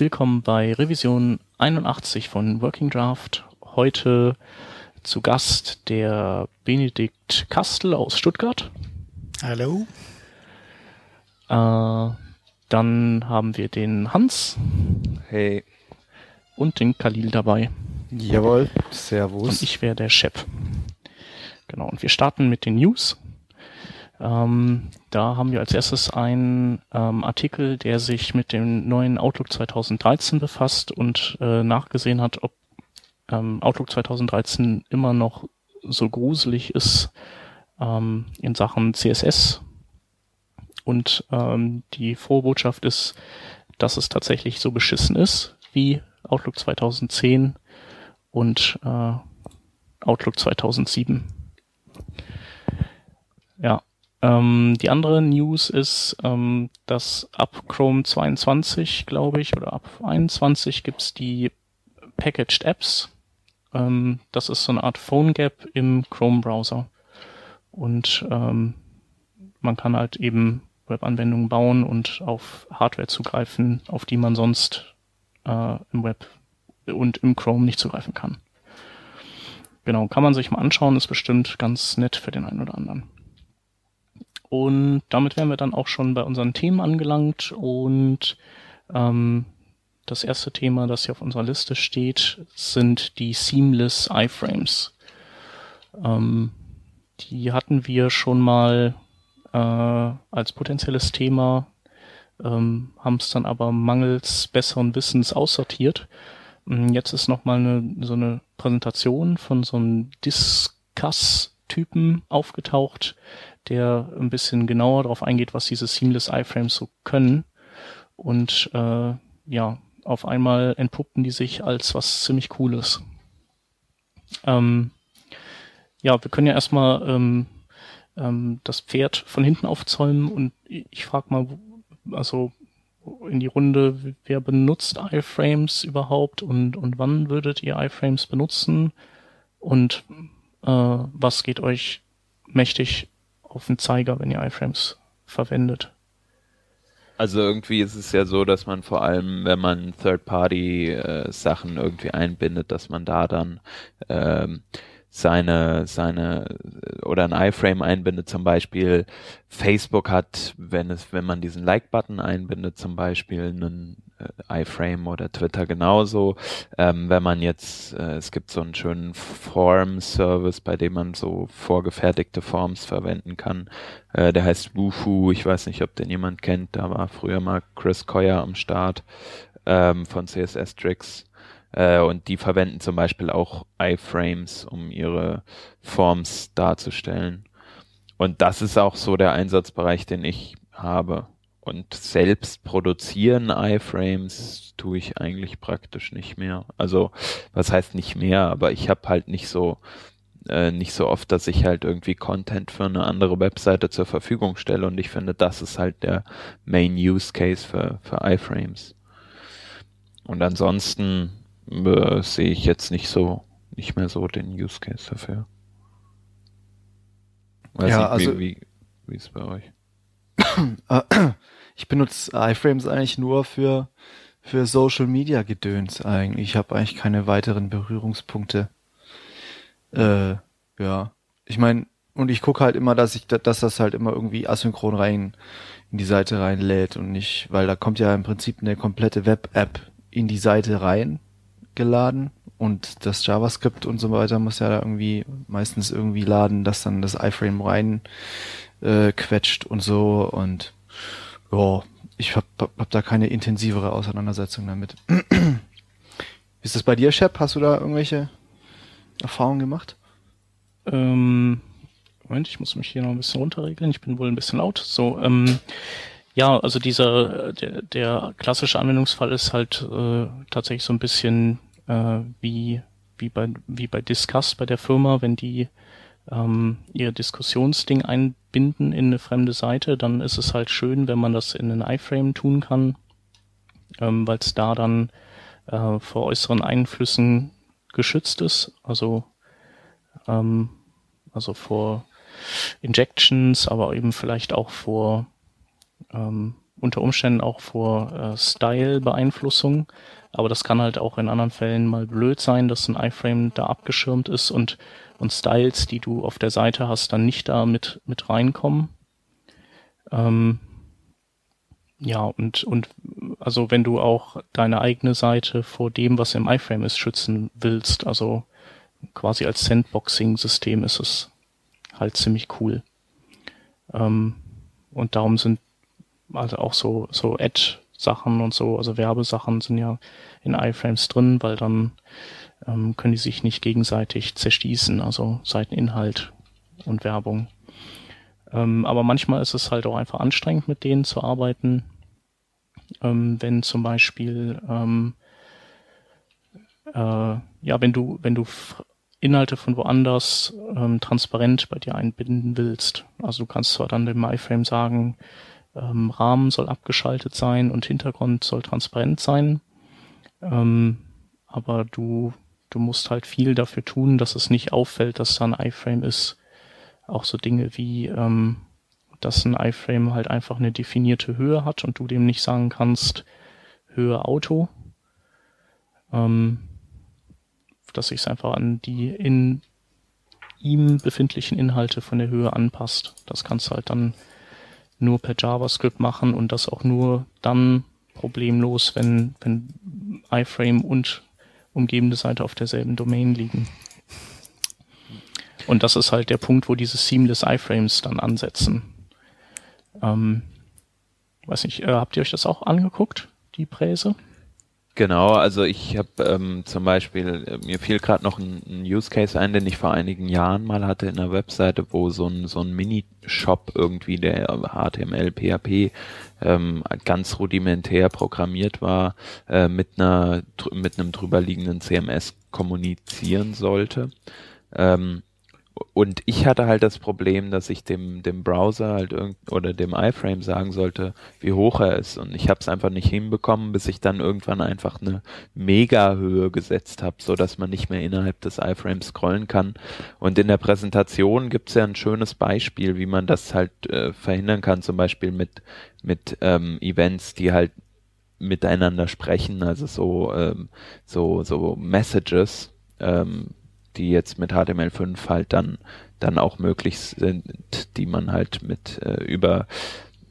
Willkommen bei Revision 81 von Working Draft. Heute zu Gast der Benedikt Kastel aus Stuttgart. Hallo. Äh, dann haben wir den Hans. Hey. Und den Khalil dabei. Jawohl. Servus. Und ich wäre der Chef. Genau. Und wir starten mit den News. Ähm, da haben wir als erstes einen ähm, Artikel, der sich mit dem neuen Outlook 2013 befasst und äh, nachgesehen hat, ob ähm, Outlook 2013 immer noch so gruselig ist ähm, in Sachen CSS. Und ähm, die Vorbotschaft ist, dass es tatsächlich so beschissen ist wie Outlook 2010 und äh, Outlook 2007. Ja, ähm, die andere News ist, ähm, dass ab Chrome 22, glaube ich, oder ab 21 gibt's die Packaged Apps. Ähm, das ist so eine Art Phone Gap im Chrome-Browser. Und ähm, man kann halt eben Webanwendungen bauen und auf Hardware zugreifen, auf die man sonst äh, im Web und im Chrome nicht zugreifen kann. Genau, kann man sich mal anschauen, ist bestimmt ganz nett für den einen oder anderen. Und damit wären wir dann auch schon bei unseren Themen angelangt. Und ähm, das erste Thema, das hier auf unserer Liste steht, sind die Seamless iFrames. Ähm, die hatten wir schon mal äh, als potenzielles Thema, ähm, haben es dann aber mangels besseren Wissens aussortiert. Mm, jetzt ist nochmal eine, so eine Präsentation von so einem Discuss-Typen aufgetaucht, der ein bisschen genauer darauf eingeht, was diese Seamless iFrames so können. Und äh, ja, auf einmal entpuppten die sich als was ziemlich Cooles. Ähm, ja, wir können ja erstmal ähm, ähm, das Pferd von hinten aufzäumen und ich frage mal, also in die Runde, wer benutzt iFrames überhaupt und, und wann würdet ihr iFrames benutzen und äh, was geht euch mächtig auf den Zeiger, wenn ihr iFrames verwendet. Also irgendwie ist es ja so, dass man vor allem, wenn man Third-Party-Sachen äh, irgendwie einbindet, dass man da dann ähm, seine, seine oder ein iFrame einbindet, zum Beispiel Facebook hat, wenn es, wenn man diesen Like-Button einbindet, zum Beispiel einen äh, iFrame oder Twitter genauso. Ähm, wenn man jetzt, äh, es gibt so einen schönen Form-Service, bei dem man so vorgefertigte Forms verwenden kann. Äh, der heißt Woohoo, ich weiß nicht, ob den jemand kennt, da war früher mal Chris Coyer am Start ähm, von CSS Tricks äh, und die verwenden zum Beispiel auch iFrames, um ihre Forms darzustellen. Und das ist auch so der Einsatzbereich, den ich habe. Und selbst produzieren iFrames tue ich eigentlich praktisch nicht mehr. Also, was heißt nicht mehr, aber ich habe halt nicht so äh, nicht so oft, dass ich halt irgendwie Content für eine andere Webseite zur Verfügung stelle und ich finde, das ist halt der Main Use Case für, für iFrames. Und ansonsten äh, sehe ich jetzt nicht so, nicht mehr so den Use Case dafür. Weiß ja, nicht, also, wie, wie, ist es bei euch? ich benutze iFrames eigentlich nur für, für Social Media Gedöns eigentlich. Ich habe eigentlich keine weiteren Berührungspunkte. Äh, ja. Ich meine, und ich gucke halt immer, dass ich, dass das halt immer irgendwie asynchron rein in die Seite reinlädt und nicht, weil da kommt ja im Prinzip eine komplette Web-App in die Seite rein geladen und das JavaScript und so weiter muss ja da irgendwie meistens irgendwie laden, dass dann das iframe rein äh, quetscht und so und ja, ich hab, hab da keine intensivere Auseinandersetzung damit. Wie ist das bei dir, Shep? Hast du da irgendwelche Erfahrungen gemacht? Ähm, Moment, ich muss mich hier noch ein bisschen runterregeln. Ich bin wohl ein bisschen laut. So, ähm, ja, also dieser der, der klassische Anwendungsfall ist halt äh, tatsächlich so ein bisschen äh, wie wie bei wie bei Discuss bei der Firma, wenn die ähm, ihr Diskussionsding einbinden in eine fremde Seite, dann ist es halt schön, wenn man das in einen iFrame tun kann, ähm, weil es da dann äh, vor äußeren Einflüssen geschützt ist, also ähm, also vor Injections, aber eben vielleicht auch vor ähm, unter Umständen auch vor äh, Style-Beeinflussung. Aber das kann halt auch in anderen Fällen mal blöd sein, dass ein iFrame da abgeschirmt ist und, und Styles, die du auf der Seite hast, dann nicht da mit, mit reinkommen. Ähm, ja, und, und also wenn du auch deine eigene Seite vor dem, was im iFrame ist, schützen willst, also quasi als Sandboxing-System ist es halt ziemlich cool. Ähm, und darum sind also auch so, so Ad-Sachen und so, also Werbesachen sind ja in iFrames drin, weil dann ähm, können die sich nicht gegenseitig zerstießen, also Seiteninhalt und Werbung. Ähm, aber manchmal ist es halt auch einfach anstrengend, mit denen zu arbeiten. Ähm, wenn zum Beispiel, ähm, äh, ja, wenn du, wenn du Inhalte von woanders ähm, transparent bei dir einbinden willst. Also du kannst zwar dann dem MyFrame sagen, ähm, Rahmen soll abgeschaltet sein und Hintergrund soll transparent sein, ähm, aber du, du musst halt viel dafür tun, dass es nicht auffällt, dass da ein iFrame ist. Auch so Dinge wie, ähm, dass ein iFrame halt einfach eine definierte Höhe hat und du dem nicht sagen kannst, Höhe Auto. Ähm, dass sich es einfach an die in ihm befindlichen Inhalte von der Höhe anpasst. Das kannst du halt dann nur per JavaScript machen und das auch nur dann problemlos, wenn, wenn iFrame und umgebende Seite auf derselben Domain liegen. Und das ist halt der Punkt, wo diese Seamless iFrames dann ansetzen. Ähm, weiß nicht, äh, habt ihr euch das auch angeguckt, die Präse? Genau, also ich habe ähm, zum Beispiel, äh, mir fiel gerade noch ein, ein, Use Case ein, den ich vor einigen Jahren mal hatte in der Webseite, wo so ein, so ein Mini-Shop irgendwie, der HTML, PHP ähm, ganz rudimentär programmiert war, äh, mit einer mit einem drüberliegenden CMS kommunizieren sollte. Ähm, und ich hatte halt das Problem, dass ich dem, dem Browser halt irgend oder dem iFrame sagen sollte, wie hoch er ist. Und ich habe es einfach nicht hinbekommen, bis ich dann irgendwann einfach eine Mega-Höhe gesetzt habe, so dass man nicht mehr innerhalb des iFrames scrollen kann. Und in der Präsentation gibt es ja ein schönes Beispiel, wie man das halt äh, verhindern kann, zum Beispiel mit, mit ähm, Events, die halt miteinander sprechen, also so, ähm, so, so Messages, ähm, die jetzt mit HTML5 halt dann, dann auch möglich sind, die man halt mit äh, über,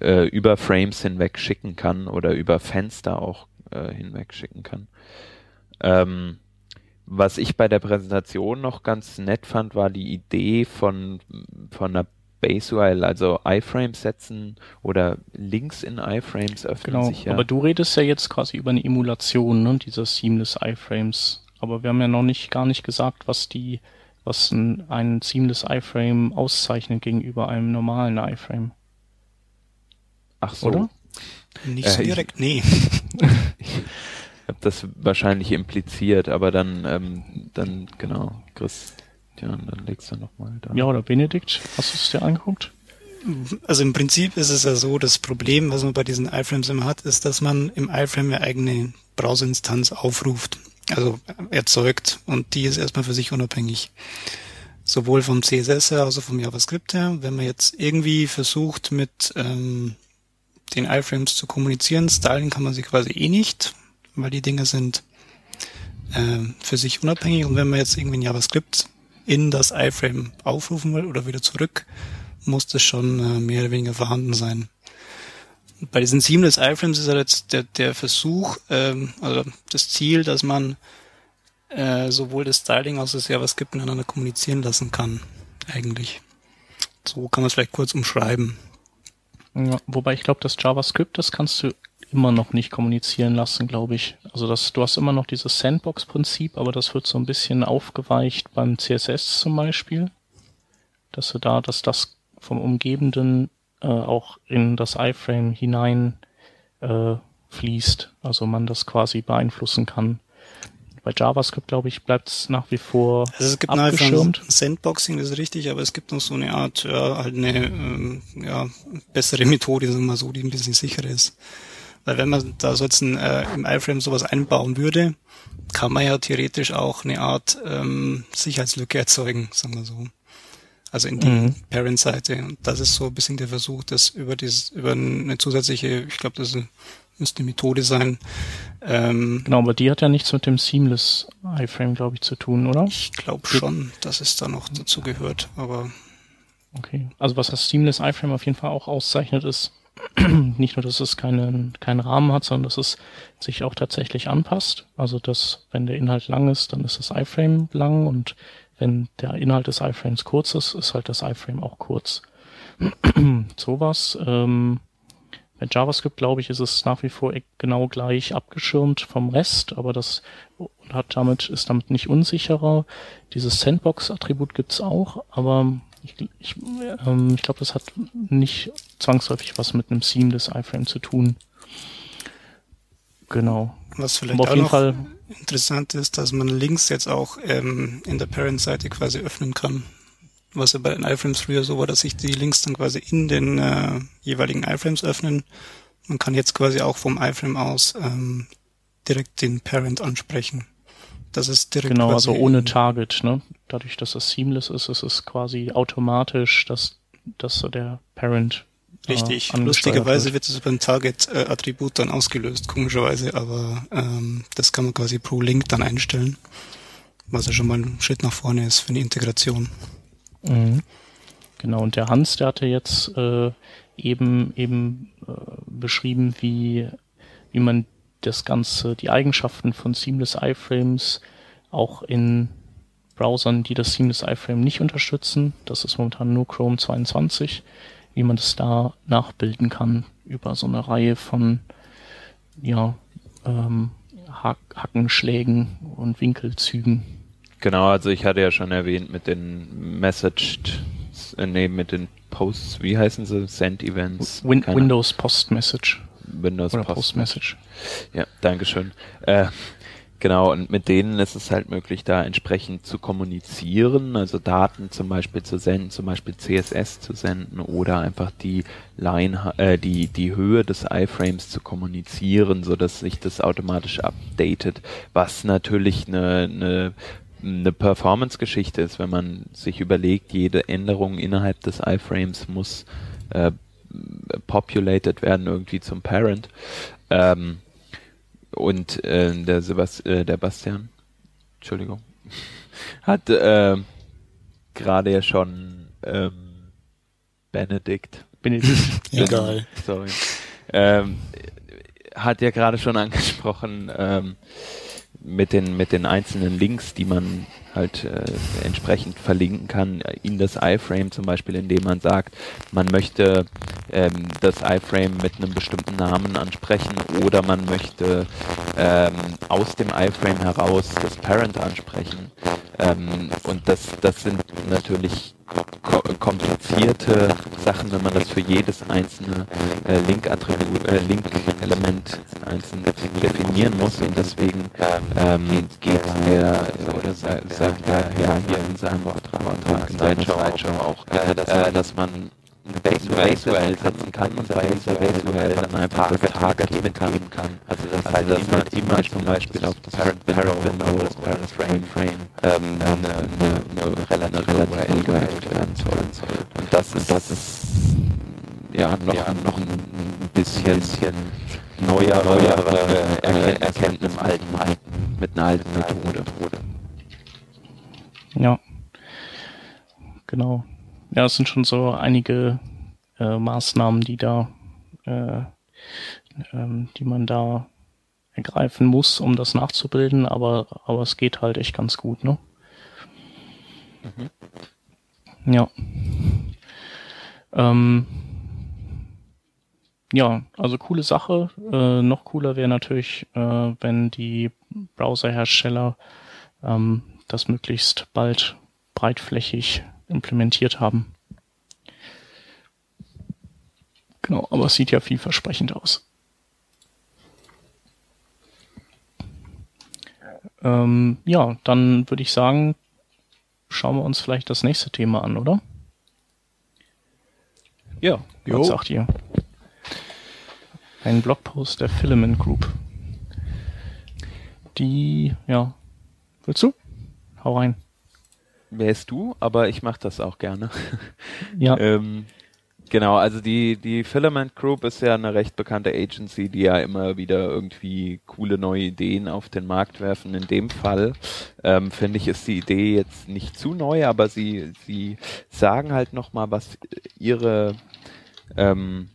äh, über Frames hinweg schicken kann oder über Fenster auch äh, hinweg schicken kann. Ähm, was ich bei der Präsentation noch ganz nett fand, war die Idee von, von einer Base URL, also iFrames setzen oder Links in iFrames öffnen genau, sich ja. Aber du redest ja jetzt quasi über eine Emulation ne, dieser Seamless iFrames. Aber wir haben ja noch nicht gar nicht gesagt, was die, was ein, ein Seamless iFrame auszeichnet gegenüber einem normalen iFrame. Ach so. Oder? Nicht so äh, direkt, ich, nee. ich habe das wahrscheinlich impliziert, aber dann, ähm, dann genau, Christian, dann legst du nochmal da. Ja, oder Benedikt, hast du es dir angeguckt? Also im Prinzip ist es ja so, das Problem, was man bei diesen iFrames immer hat, ist, dass man im iFrame eine eigene Browserinstanz aufruft also erzeugt und die ist erstmal für sich unabhängig. Sowohl vom CSS her, also vom JavaScript her. Wenn man jetzt irgendwie versucht, mit ähm, den iFrames zu kommunizieren, stylen kann man sie quasi eh nicht, weil die Dinge sind äh, für sich unabhängig. Und wenn man jetzt irgendwie ein JavaScript in das iFrame aufrufen will oder wieder zurück, muss das schon äh, mehr oder weniger vorhanden sein bei diesen Seamless iFrames ist halt jetzt der, der Versuch, ähm, also das Ziel, dass man äh, sowohl das Styling als auch das JavaScript miteinander kommunizieren lassen kann, eigentlich. So kann man es vielleicht kurz umschreiben. Ja, wobei ich glaube, das JavaScript, das kannst du immer noch nicht kommunizieren lassen, glaube ich. Also das, du hast immer noch dieses Sandbox-Prinzip, aber das wird so ein bisschen aufgeweicht beim CSS zum Beispiel. Dass du da, dass das vom umgebenden äh, auch in das iFrame hinein äh, fließt, also man das quasi beeinflussen kann. Bei JavaScript, glaube ich, bleibt es nach wie vor also es gibt abgeschirmt. Sandboxing, das ist richtig, aber es gibt noch so eine Art, ja, halt eine ähm, ja, bessere Methode, sagen wir mal so, die ein bisschen sicherer ist. Weil wenn man da so jetzt ein, äh, im iFrame sowas einbauen würde, kann man ja theoretisch auch eine Art ähm, Sicherheitslücke erzeugen, sagen wir so. Also in die mhm. Parent-Seite. Und das ist so ein bisschen der Versuch, das über dieses, über eine zusätzliche, ich glaube, das müsste eine Methode sein. Ähm, genau, aber die hat ja nichts mit dem Seamless iFrame, glaube ich, zu tun, oder? Ich glaube schon, dass es da noch dazu gehört, aber. Okay. Also was das Seamless iFrame auf jeden Fall auch auszeichnet, ist nicht nur, dass es keinen, keinen Rahmen hat, sondern dass es sich auch tatsächlich anpasst. Also dass, wenn der Inhalt lang ist, dann ist das iFrame lang und wenn der Inhalt des iFrames kurz ist, ist halt das iFrame auch kurz. Sowas. Ähm, bei JavaScript, glaube ich, ist es nach wie vor genau gleich abgeschirmt vom Rest, aber das hat damit, ist damit nicht unsicherer. Dieses Sandbox-Attribut gibt's auch, aber ich, ich, ähm, ich glaube, das hat nicht zwangsläufig was mit einem Seam des iFrame zu tun. Genau. Was vielleicht auf jeden Fall interessant ist, dass man Links jetzt auch ähm, in der Parent-Seite quasi öffnen kann. Was ja bei den iFrames früher so war, dass sich die Links dann quasi in den äh, jeweiligen iFrames öffnen. Man kann jetzt quasi auch vom iFrame aus ähm, direkt den Parent ansprechen. Das ist direkt Genau, also ohne Target, ne? Dadurch, dass das seamless ist, ist es quasi automatisch, dass, dass der Parent Richtig. Äh, Lustigerweise wird es über ein Target-Attribut dann ausgelöst, komischerweise, aber ähm, das kann man quasi pro Link dann einstellen, was ja schon mal ein Schritt nach vorne ist für eine Integration. Mhm. Genau, und der Hans, der hatte jetzt äh, eben eben äh, beschrieben, wie, wie man das Ganze, die Eigenschaften von Seamless iFrames auch in Browsern, die das Seamless iFrame nicht unterstützen, das ist momentan nur Chrome 22, wie man das da nachbilden kann über so eine Reihe von ja, ähm, Hack Hackenschlägen und Winkelzügen. Genau, also ich hatte ja schon erwähnt mit den Messaged, äh, nee, mit den Posts, wie heißen sie? Send Events? Win Windows Post Message. Windows Oder Post Message. Ja, Dankeschön. Äh, Genau, und mit denen ist es halt möglich, da entsprechend zu kommunizieren, also Daten zum Beispiel zu senden, zum Beispiel CSS zu senden oder einfach die Line, äh, die, die Höhe des iFrames zu kommunizieren, so dass sich das automatisch updatet, was natürlich eine, eine eine Performance-Geschichte ist, wenn man sich überlegt, jede Änderung innerhalb des iFrames muss äh, populated werden irgendwie zum Parent. Ähm, und äh, der, Sebast äh, der Bastian, Entschuldigung, hat äh, gerade ja schon ähm, Benedikt. Benedikt. Egal. Sorry. Ähm, hat ja gerade schon angesprochen, ähm, mit den mit den einzelnen Links, die man halt äh, entsprechend verlinken kann in das iFrame zum Beispiel, indem man sagt, man möchte ähm, das iFrame mit einem bestimmten Namen ansprechen oder man möchte ähm, aus dem iFrame heraus das Parent ansprechen. Ähm, und das, das sind natürlich komplizierte Sachen, wenn man das für jedes einzelne äh, Link-Attribut, äh, Link-Element einzeln definieren muss. Und deswegen ähm, geht er oder sagt, ja hier in seinem Vortrag, auch, äh, dass man eine Base URL setzen kann und bei dieser Base URL dann einfach einen Vertrag geben kann. Also das also heißt, dass man immer zum Beispiel auf das Parent Window oder das Parent Frame ähm, eine, eine, eine relative URL gehalten werden soll. Und das ist, das ist ja noch, ja, noch ein bisschen, bisschen neuere, neuere äh, Erkenntnis alten, alten, mit einer alten Methode. Ja, genau ja, es sind schon so einige äh, Maßnahmen, die da, äh, ähm, die man da ergreifen muss, um das nachzubilden, aber, aber es geht halt echt ganz gut, ne? Mhm. Ja. Ähm, ja, also coole Sache. Äh, noch cooler wäre natürlich, äh, wenn die Browserhersteller ähm, das möglichst bald breitflächig implementiert haben. Genau, aber es sieht ja vielversprechend aus. Ähm, ja, dann würde ich sagen, schauen wir uns vielleicht das nächste Thema an, oder? Ja. Was sagt ihr? Ein Blogpost der Filament Group. Die, ja, willst du? Hau rein. Wärst du, aber ich mache das auch gerne. Ja. ähm, genau, also die, die Filament Group ist ja eine recht bekannte Agency, die ja immer wieder irgendwie coole neue Ideen auf den Markt werfen. In dem Fall ähm, finde ich, ist die Idee jetzt nicht zu neu, aber sie, sie sagen halt nochmal, was ihre ähm,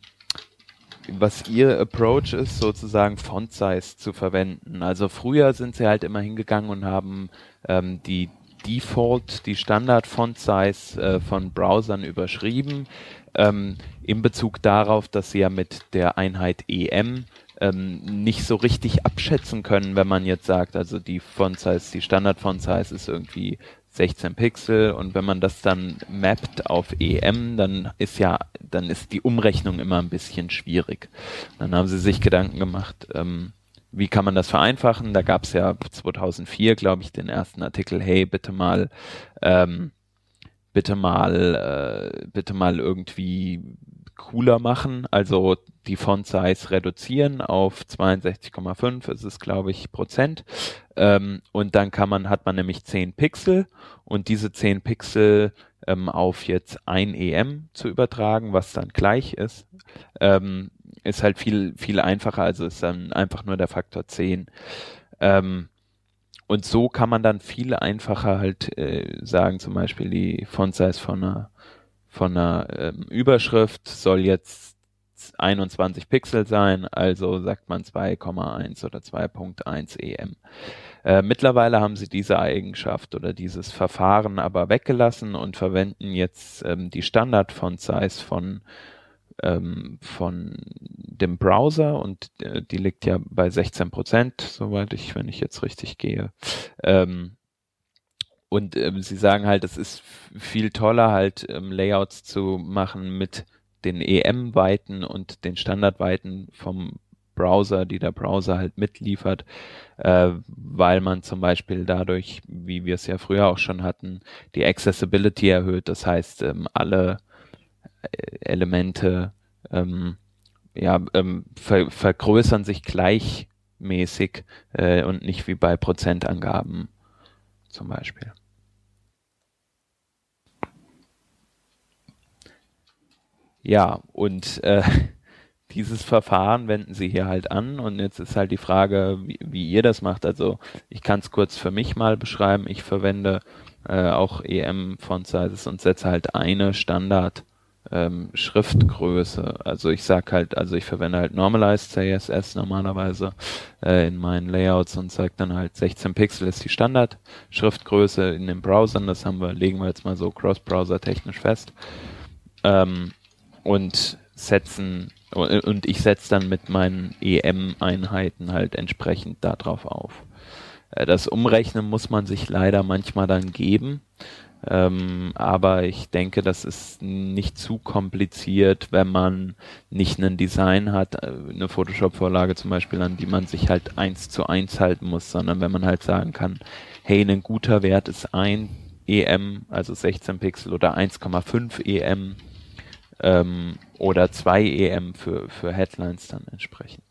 was ihr Approach ist, sozusagen Font Size zu verwenden. Also früher sind sie halt immer hingegangen und haben ähm, die Default, die Standard Font Size äh, von Browsern überschrieben, ähm, in Bezug darauf, dass sie ja mit der Einheit EM ähm, nicht so richtig abschätzen können, wenn man jetzt sagt, also die Font Size, die Standard Font Size ist irgendwie 16 Pixel und wenn man das dann mappt auf EM, dann ist ja, dann ist die Umrechnung immer ein bisschen schwierig. Dann haben sie sich Gedanken gemacht, ähm, wie kann man das vereinfachen? Da gab es ja 2004, glaube ich, den ersten Artikel, hey, bitte mal, ähm, bitte mal, äh, bitte mal irgendwie cooler machen, also die Font Size reduzieren auf 62,5 ist es, glaube ich, Prozent. Ähm, und dann kann man, hat man nämlich 10 Pixel und diese 10 Pixel ähm, auf jetzt ein EM zu übertragen, was dann gleich ist, ähm, ist halt viel, viel einfacher, also ist dann einfach nur der Faktor 10. Ähm, und so kann man dann viel einfacher halt äh, sagen, zum Beispiel die Font Size von einer, von einer ähm, Überschrift soll jetzt 21 Pixel sein, also sagt man 2,1 oder 2.1 EM. Äh, mittlerweile haben sie diese Eigenschaft oder dieses Verfahren aber weggelassen und verwenden jetzt ähm, die Standard-Font-Size von ähm, von dem Browser und äh, die liegt ja bei 16 Prozent, soweit ich, wenn ich jetzt richtig gehe. Ähm, und ähm, sie sagen halt, es ist viel toller, halt ähm, Layouts zu machen mit den EM-Weiten und den Standardweiten vom Browser, die der Browser halt mitliefert, äh, weil man zum Beispiel dadurch, wie wir es ja früher auch schon hatten, die Accessibility erhöht. Das heißt, ähm, alle Elemente ähm, ja, ähm, ver vergrößern sich gleichmäßig äh, und nicht wie bei Prozentangaben zum Beispiel. Ja, und äh, dieses Verfahren wenden sie hier halt an und jetzt ist halt die Frage, wie, wie ihr das macht. Also ich kann es kurz für mich mal beschreiben. Ich verwende äh, auch EM Font Sizes und setze halt eine Standard ähm, Schriftgröße. Also ich sag halt, also ich verwende halt Normalized CSS normalerweise äh, in meinen Layouts und sage dann halt 16 Pixel ist die Standard Schriftgröße in den Browsern. Das haben wir, legen wir jetzt mal so Cross-Browser technisch fest. Ähm, und setzen und ich setze dann mit meinen EM-Einheiten halt entsprechend darauf auf. Äh, das Umrechnen muss man sich leider manchmal dann geben. Ähm, aber ich denke, das ist nicht zu kompliziert, wenn man nicht ein Design hat, äh, eine Photoshop-Vorlage zum Beispiel, an die man sich halt eins zu eins halten muss, sondern wenn man halt sagen kann, hey, ein guter Wert ist ein EM, also 16 Pixel oder 1,5 EM ähm, oder 2 EM für, für Headlines dann entsprechend.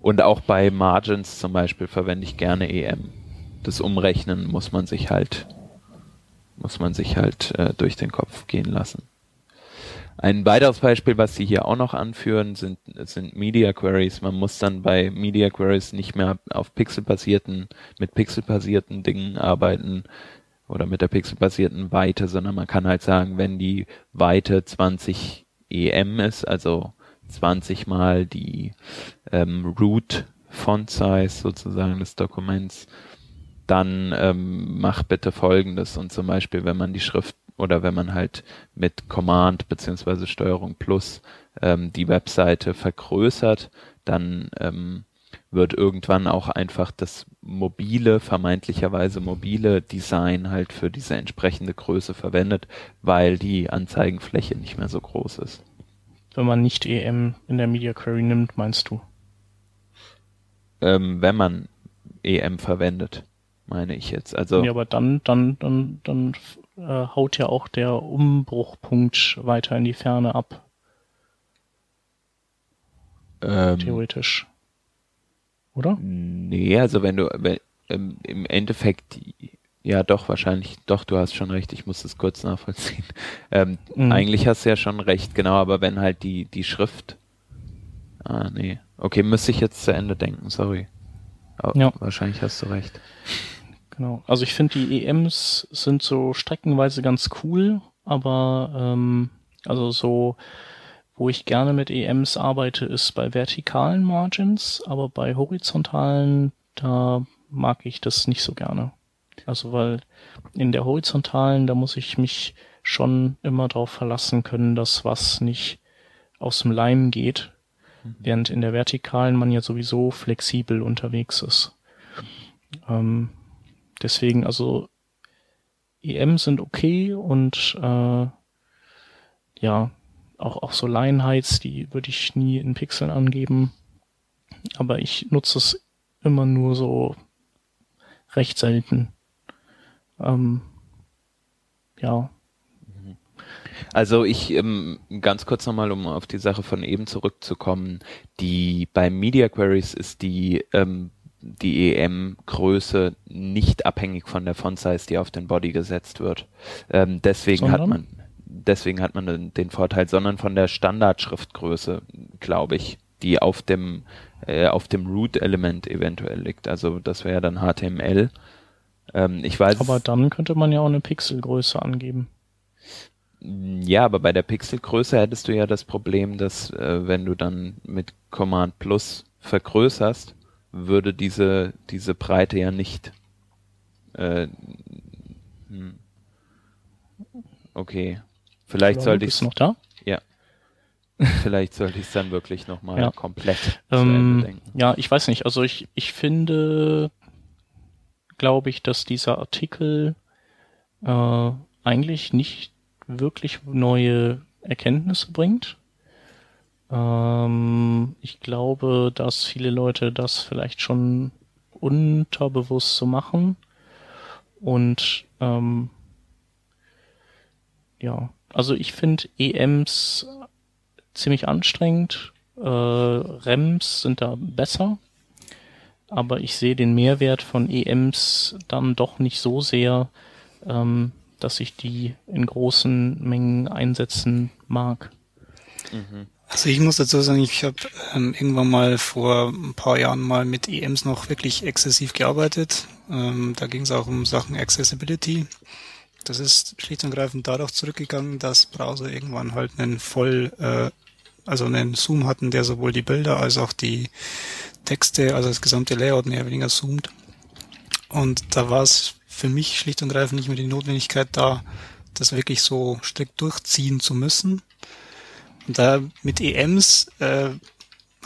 Und auch bei Margins zum Beispiel verwende ich gerne EM das Umrechnen muss man sich halt, muss man sich halt äh, durch den Kopf gehen lassen. Ein weiteres Beispiel, was Sie hier auch noch anführen, sind, sind Media Queries. Man muss dann bei Media Queries nicht mehr auf pixelbasierten, mit pixelbasierten Dingen arbeiten oder mit der pixelbasierten Weite, sondern man kann halt sagen, wenn die Weite 20 EM ist, also 20 mal die ähm, Root Font Size sozusagen des Dokuments, dann ähm, mach bitte folgendes und zum Beispiel, wenn man die Schrift oder wenn man halt mit Command beziehungsweise Steuerung plus ähm, die Webseite vergrößert, dann ähm, wird irgendwann auch einfach das mobile, vermeintlicherweise mobile Design halt für diese entsprechende Größe verwendet, weil die Anzeigenfläche nicht mehr so groß ist. Wenn man nicht EM in der Media Query nimmt, meinst du? Ähm, wenn man EM verwendet meine ich jetzt. Also ja, aber dann, dann, dann, dann äh, haut ja auch der Umbruchpunkt weiter in die Ferne ab. Ähm, Theoretisch. Oder? Nee, also wenn du wenn, ähm, im Endeffekt ja, doch, wahrscheinlich, doch, du hast schon recht, ich muss es kurz nachvollziehen. Ähm, Mhm. Eigentlich hast du ja schon recht, genau, aber wenn halt die, die Schrift. Ah, nee. Okay, müsste ich jetzt zu Ende denken, sorry. Ja. Wahrscheinlich hast du recht. Genau. Also ich finde die EMs sind so streckenweise ganz cool, aber ähm, also so, wo ich gerne mit EMs arbeite, ist bei vertikalen Margins, aber bei horizontalen, da mag ich das nicht so gerne. Also weil in der horizontalen, da muss ich mich schon immer darauf verlassen können, dass was nicht aus dem Leim geht, während in der vertikalen man ja sowieso flexibel unterwegs ist. Ähm, deswegen, also EM sind okay und äh, ja, auch, auch so Line Heights, die würde ich nie in Pixeln angeben. Aber ich nutze es immer nur so recht selten. Ähm, ja, Also ich, ähm, ganz kurz nochmal, um auf die Sache von eben zurückzukommen, die bei Media Queries ist die, ähm, die EM-Größe nicht abhängig von der Font-Size, die auf den Body gesetzt wird. Ähm, deswegen hat Sondern? man, deswegen hat man den, den Vorteil, sondern von der Standardschriftgröße, glaube ich, die auf dem, äh, auf dem Root-Element eventuell liegt. Also das wäre dann HTML. Ähm, ich weiß. aber dann könnte man ja auch eine Pixelgröße angeben. Ja, aber bei der Pixelgröße hättest du ja das Problem, dass äh, wenn du dann mit Command Plus vergrößerst, würde diese diese Breite ja nicht. Äh, hm. Okay, vielleicht Hallo, sollte ich bist noch da? vielleicht sollte ich es dann wirklich noch mal Ja. komplett Ähm, ja, ich weiß nicht. Also ich, ich finde, glaube ich, dass dieser Artikel äh, eigentlich nicht wirklich neue Erkenntnisse bringt. Ähm, ich glaube, dass viele Leute das vielleicht schon unterbewusst so machen. Und ähm, ja, also ich finde EMs ziemlich anstrengend. Äh, REMs sind da besser. Aber ich sehe den Mehrwert von EMs dann doch nicht so sehr, ähm, dass ich die in großen Mengen einsetzen mag. Also ich muss dazu sagen, ich habe ähm, irgendwann mal vor ein paar Jahren mal mit EMs noch wirklich exzessiv gearbeitet. Ähm, da ging es auch um Sachen Accessibility. Das ist schlicht und greifend darauf zurückgegangen, dass Browser irgendwann halt einen voll, äh, also einen Zoom hatten, der sowohl die Bilder als auch die Texte, also das gesamte Layout mehr oder weniger zoomt. Und da war es für mich schlicht und greifend nicht mehr die Notwendigkeit da, das wirklich so strikt durchziehen zu müssen. Und da mit EMs äh,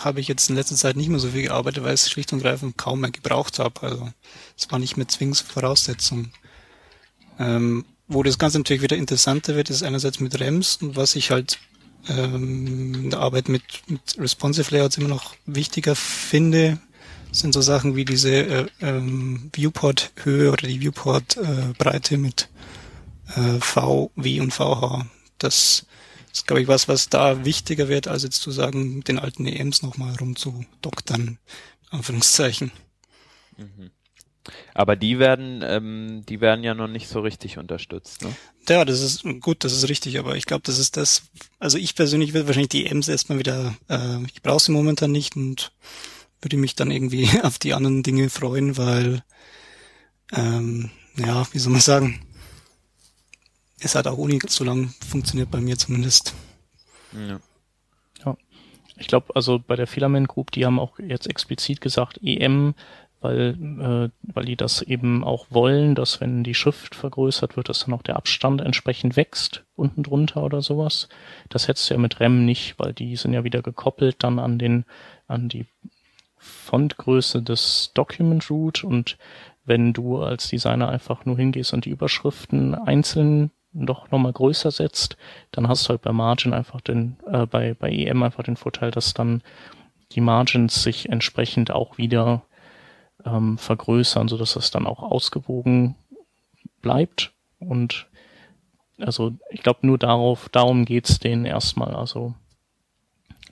habe ich jetzt in letzter Zeit nicht mehr so viel gearbeitet, weil ich es schlicht und greifend kaum mehr gebraucht habe. Also es war nicht mehr zwingend Voraussetzung. Ähm, wo das Ganze natürlich wieder interessanter wird, ist einerseits mit REMs und was ich halt ähm, in der Arbeit mit, mit Responsive Layouts immer noch wichtiger finde, sind so Sachen wie diese äh, ähm, Viewport-Höhe oder die Viewport-Breite mit äh, V, W und VH. Das ist, glaube ich, was, was da wichtiger wird, als jetzt zu sagen, den alten EMs nochmal rumzudoktern, Anführungszeichen. Aber die werden, ähm, die werden ja noch nicht so richtig unterstützt. Ne? Ja, das ist gut, das ist richtig, aber ich glaube, das ist das, also ich persönlich will wahrscheinlich die EMs erstmal wieder, äh, ich brauche sie momentan nicht und würde mich dann irgendwie auf die anderen Dinge freuen, weil, ähm, ja, wie soll man sagen, es hat auch ohne so lang funktioniert bei mir zumindest. Ja. Ich glaube, also bei der Filament Group, die haben auch jetzt explizit gesagt EM, weil, äh, weil die das eben auch wollen, dass wenn die Schrift vergrößert wird, dass dann auch der Abstand entsprechend wächst, unten drunter oder sowas. Das hättest du ja mit REM nicht, weil die sind ja wieder gekoppelt dann an den, an die Fontgröße des Document Root und wenn du als Designer einfach nur hingehst und die Überschriften einzeln doch nochmal größer setzt, dann hast du halt bei Margin einfach den, äh, bei, bei EM einfach den Vorteil, dass dann die Margins sich entsprechend auch wieder ähm, vergrößern, so dass das dann auch ausgewogen bleibt. Und also ich glaube nur darauf, darum geht's denen erstmal. Also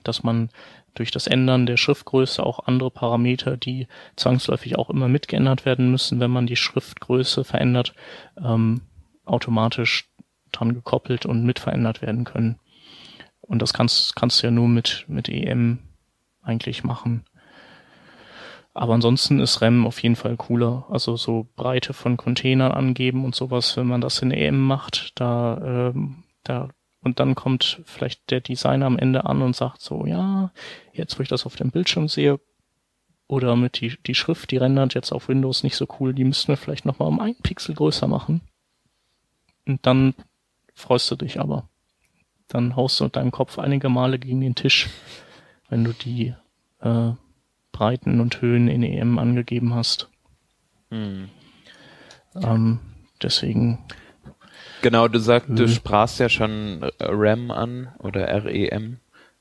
dass man durch das Ändern der Schriftgröße auch andere Parameter, die zwangsläufig auch immer mitgeändert werden müssen, wenn man die Schriftgröße verändert, ähm, automatisch dran gekoppelt und mit verändert werden können. Und das kannst, kannst du ja nur mit, mit EM eigentlich machen. Aber ansonsten ist REM auf jeden Fall cooler. Also so Breite von Containern angeben und sowas, wenn man das in EM macht, da, ähm, da und dann kommt vielleicht der Designer am Ende an und sagt so, ja, jetzt wo ich das auf dem Bildschirm sehe, oder mit die, die Schrift, die rendert jetzt auf Windows nicht so cool, die müssten wir vielleicht nochmal um einen Pixel größer machen. Und dann freust du dich aber. Dann haust du mit deinem Kopf einige Male gegen den Tisch, wenn du die äh, Breiten und Höhen in EM angegeben hast. Hm. Ähm, deswegen. Genau, du sagst, du sprachst ja schon RAM an oder REM.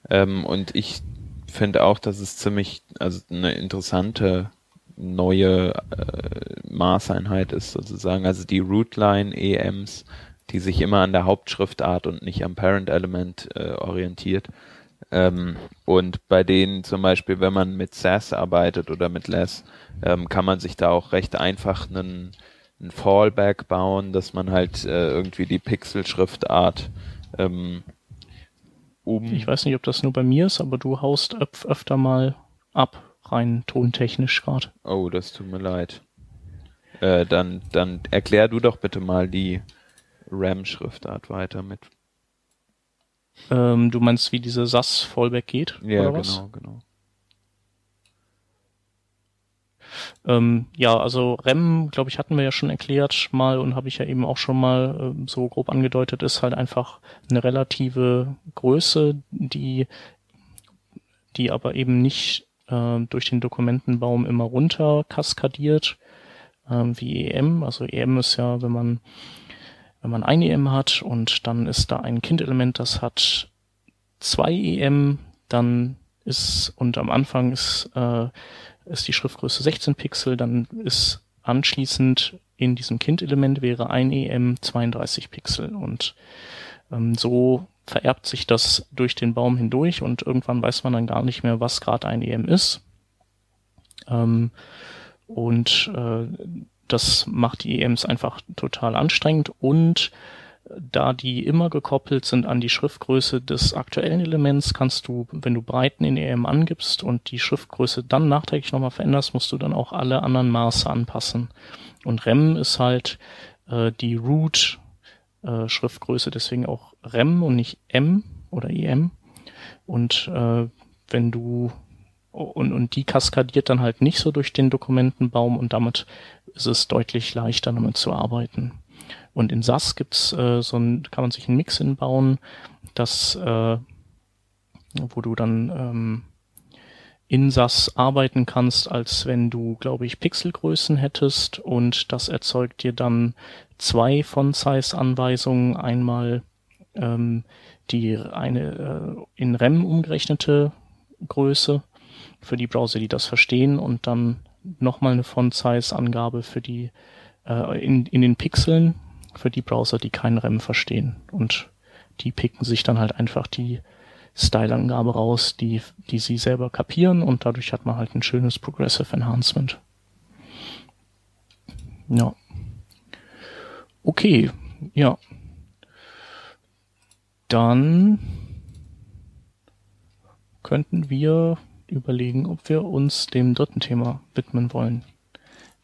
Ähm, und ich finde auch, dass es ziemlich, also eine interessante neue äh, Maßeinheit ist sozusagen. Also die Rootline EMs, die sich immer an der Hauptschriftart und nicht am Parent Element äh, orientiert. Ähm, und bei denen zum Beispiel, wenn man mit SAS arbeitet oder mit Less, ähm, kann man sich da auch recht einfach einen, einen Fallback bauen, dass man halt äh, irgendwie die Pixel-Schriftart ähm, um. Ich weiß nicht, ob das nur bei mir ist, aber du haust öf öfter mal ab, rein tontechnisch gerade. Oh, das tut mir leid. Äh, dann, dann erklär du doch bitte mal die RAM-Schriftart weiter mit ähm, du meinst, wie diese SAS-Fallback geht? Ja, oder was? genau, genau. Ähm, ja, also REM, glaube ich, hatten wir ja schon erklärt mal und habe ich ja eben auch schon mal äh, so grob angedeutet, ist halt einfach eine relative Größe, die, die aber eben nicht äh, durch den Dokumentenbaum immer runter kaskadiert, äh, wie EM. Also EM ist ja, wenn man wenn man ein EM hat und dann ist da ein Kindelement, das hat zwei EM, dann ist und am Anfang ist, äh, ist die Schriftgröße 16 Pixel, dann ist anschließend in diesem Kindelement wäre ein EM 32 Pixel und ähm, so vererbt sich das durch den Baum hindurch und irgendwann weiß man dann gar nicht mehr, was gerade ein EM ist. Ähm, und äh, das macht die EMs einfach total anstrengend und da die immer gekoppelt sind an die Schriftgröße des aktuellen Elements, kannst du, wenn du Breiten in EM angibst und die Schriftgröße dann nachträglich nochmal veränderst, musst du dann auch alle anderen Maße anpassen. Und REM ist halt äh, die Root äh, Schriftgröße, deswegen auch REM und nicht M oder EM. Und äh, wenn du und, und die kaskadiert dann halt nicht so durch den Dokumentenbaum und damit ist es deutlich leichter, damit zu arbeiten. Und in SAS gibt's äh, so ein, kann man sich einen Mix hinbauen, das, äh, wo du dann ähm, in SAS arbeiten kannst, als wenn du, glaube ich, Pixelgrößen hättest und das erzeugt dir dann zwei von Size-Anweisungen. Einmal ähm, die eine äh, in REM umgerechnete Größe für die Browser, die das verstehen und dann nochmal eine Font-Size-Angabe für die äh, in, in den Pixeln für die Browser, die keinen REM verstehen. Und die picken sich dann halt einfach die Style-Angabe raus, die, die sie selber kapieren und dadurch hat man halt ein schönes Progressive Enhancement. Ja. Okay, ja. Dann könnten wir überlegen, ob wir uns dem dritten Thema widmen wollen.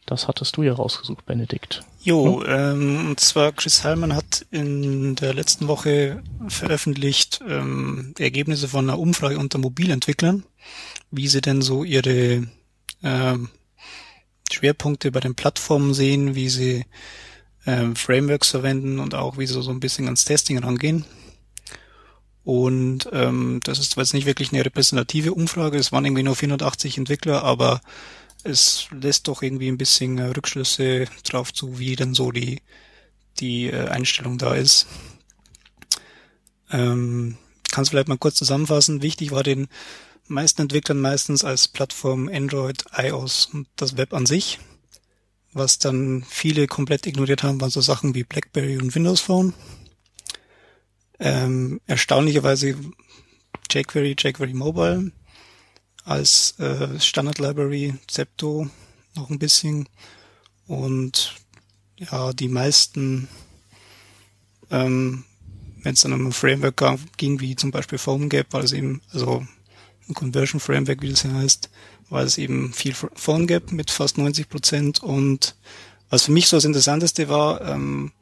Das hattest du ja rausgesucht, Benedikt. Jo, ähm, und zwar Chris Hallman hat in der letzten Woche veröffentlicht ähm, Ergebnisse von einer Umfrage unter Mobilentwicklern, wie sie denn so ihre ähm, Schwerpunkte bei den Plattformen sehen, wie sie ähm, Frameworks verwenden und auch wie sie so ein bisschen ans Testing rangehen. Und ähm, das ist zwar jetzt nicht wirklich eine repräsentative Umfrage, es waren irgendwie nur 480 Entwickler, aber es lässt doch irgendwie ein bisschen äh, Rückschlüsse drauf zu, wie denn so die, die äh, Einstellung da ist. Ähm, Kannst vielleicht mal kurz zusammenfassen. Wichtig war den meisten Entwicklern meistens als Plattform Android, iOS und das Web an sich. Was dann viele komplett ignoriert haben, waren so Sachen wie BlackBerry und Windows Phone. Ähm, erstaunlicherweise jQuery, jQuery Mobile als äh, Standard Library, Zepto noch ein bisschen. Und ja, die meisten, ähm, wenn es dann um ein Framework ging, wie zum Beispiel PhoneGap, war es eben, also ein Conversion Framework, wie das ja heißt, war es eben viel PhoneGap mit fast 90 Prozent. Und was für mich so das Interessanteste war ähm,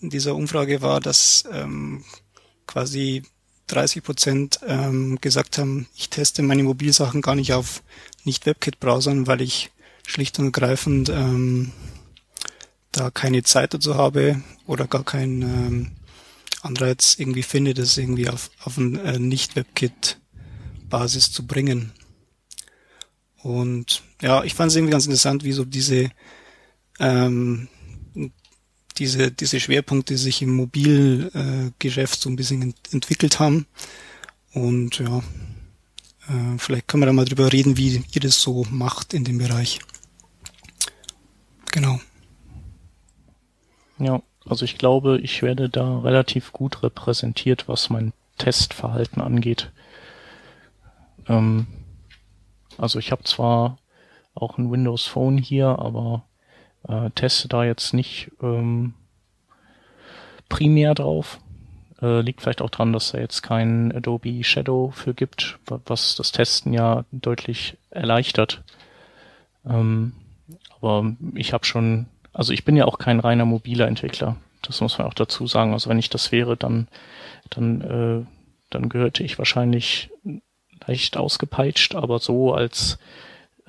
in dieser Umfrage war, dass ähm, quasi 30 Prozent ähm, gesagt haben, ich teste meine Mobilsachen gar nicht auf Nicht-WebKit-Browsern, weil ich schlicht und ergreifend ähm, da keine Zeit dazu habe oder gar keinen ähm, Anreiz irgendwie finde, das irgendwie auf, auf ein äh, Nicht-WebKit-Basis zu bringen. Und ja, ich fand es irgendwie ganz interessant, wie so diese ähm, diese, diese Schwerpunkte sich im Mobilgeschäft äh, so ein bisschen ent entwickelt haben. Und ja, äh, vielleicht können wir da mal drüber reden, wie ihr das so macht in dem Bereich. Genau. Ja, also ich glaube, ich werde da relativ gut repräsentiert, was mein Testverhalten angeht. Ähm, also ich habe zwar auch ein Windows Phone hier, aber äh, teste da jetzt nicht ähm, primär drauf. Äh, liegt vielleicht auch dran, dass da jetzt kein Adobe Shadow für gibt, was das Testen ja deutlich erleichtert. Ähm, aber ich habe schon, also ich bin ja auch kein reiner mobiler Entwickler. Das muss man auch dazu sagen. Also wenn ich das wäre, dann, dann, äh, dann gehörte ich wahrscheinlich leicht ausgepeitscht, aber so als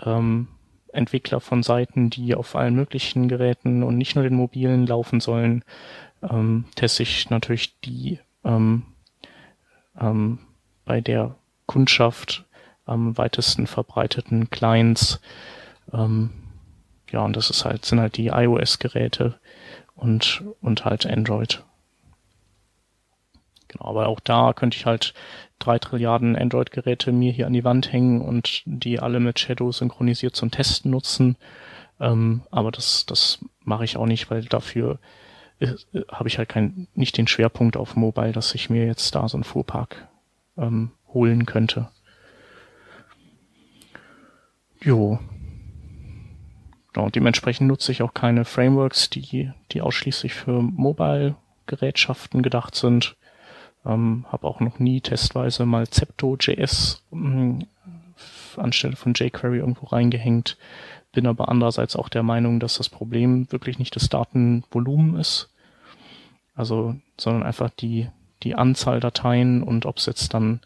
ähm, Entwickler von Seiten, die auf allen möglichen Geräten und nicht nur den mobilen laufen sollen, ähm, teste ich natürlich die ähm, ähm, bei der Kundschaft am weitesten verbreiteten Clients. Ähm, ja, und das ist halt, sind halt die iOS-Geräte und, und halt Android. Genau, aber auch da könnte ich halt drei Trilliarden Android-Geräte mir hier an die Wand hängen und die alle mit Shadow synchronisiert zum Testen nutzen. Ähm, aber das, das mache ich auch nicht, weil dafür äh, habe ich halt kein, nicht den Schwerpunkt auf Mobile, dass ich mir jetzt da so einen Fuhrpark ähm, holen könnte. Jo. Genau, dementsprechend nutze ich auch keine Frameworks, die, die ausschließlich für Mobile-Gerätschaften gedacht sind. Ähm, habe auch noch nie testweise mal Zepto.js ähm, anstelle von jQuery irgendwo reingehängt. Bin aber andererseits auch der Meinung, dass das Problem wirklich nicht das Datenvolumen ist. Also, sondern einfach die, die Anzahl Dateien und ob es jetzt dann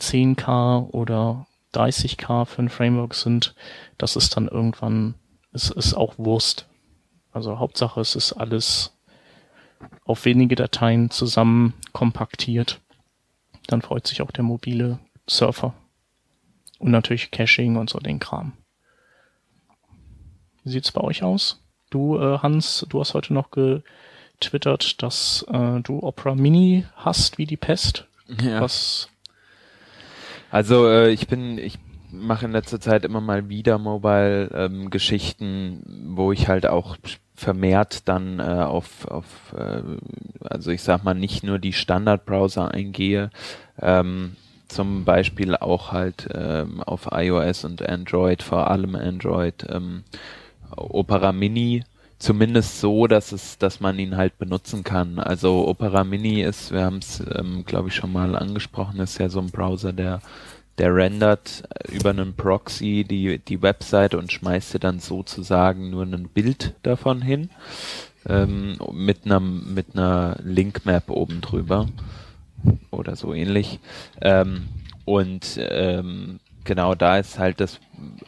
10k oder 30k für ein Framework sind, das ist dann irgendwann, es ist auch Wurst. Also Hauptsache es ist alles auf wenige Dateien zusammen kompaktiert. Dann freut sich auch der mobile Surfer. Und natürlich Caching und so den Kram. Wie sieht's bei euch aus? Du, äh, Hans, du hast heute noch getwittert, dass äh, du Opera Mini hast wie die Pest. Ja. Was? Also äh, ich bin, ich mache in letzter Zeit immer mal wieder Mobile-Geschichten, ähm, wo ich halt auch vermehrt dann äh, auf, auf äh, also ich sag mal nicht nur die Standardbrowser eingehe, ähm, zum Beispiel auch halt ähm, auf iOS und Android, vor allem Android, ähm, Opera Mini, zumindest so, dass es, dass man ihn halt benutzen kann. Also Opera Mini ist, wir haben es, ähm, glaube ich, schon mal angesprochen, ist ja so ein Browser, der der rendert über einen Proxy die, die Webseite und schmeißt dir dann sozusagen nur ein Bild davon hin ähm, mit einer mit einer Linkmap oben drüber oder so ähnlich. Ähm, und ähm, genau da ist halt das,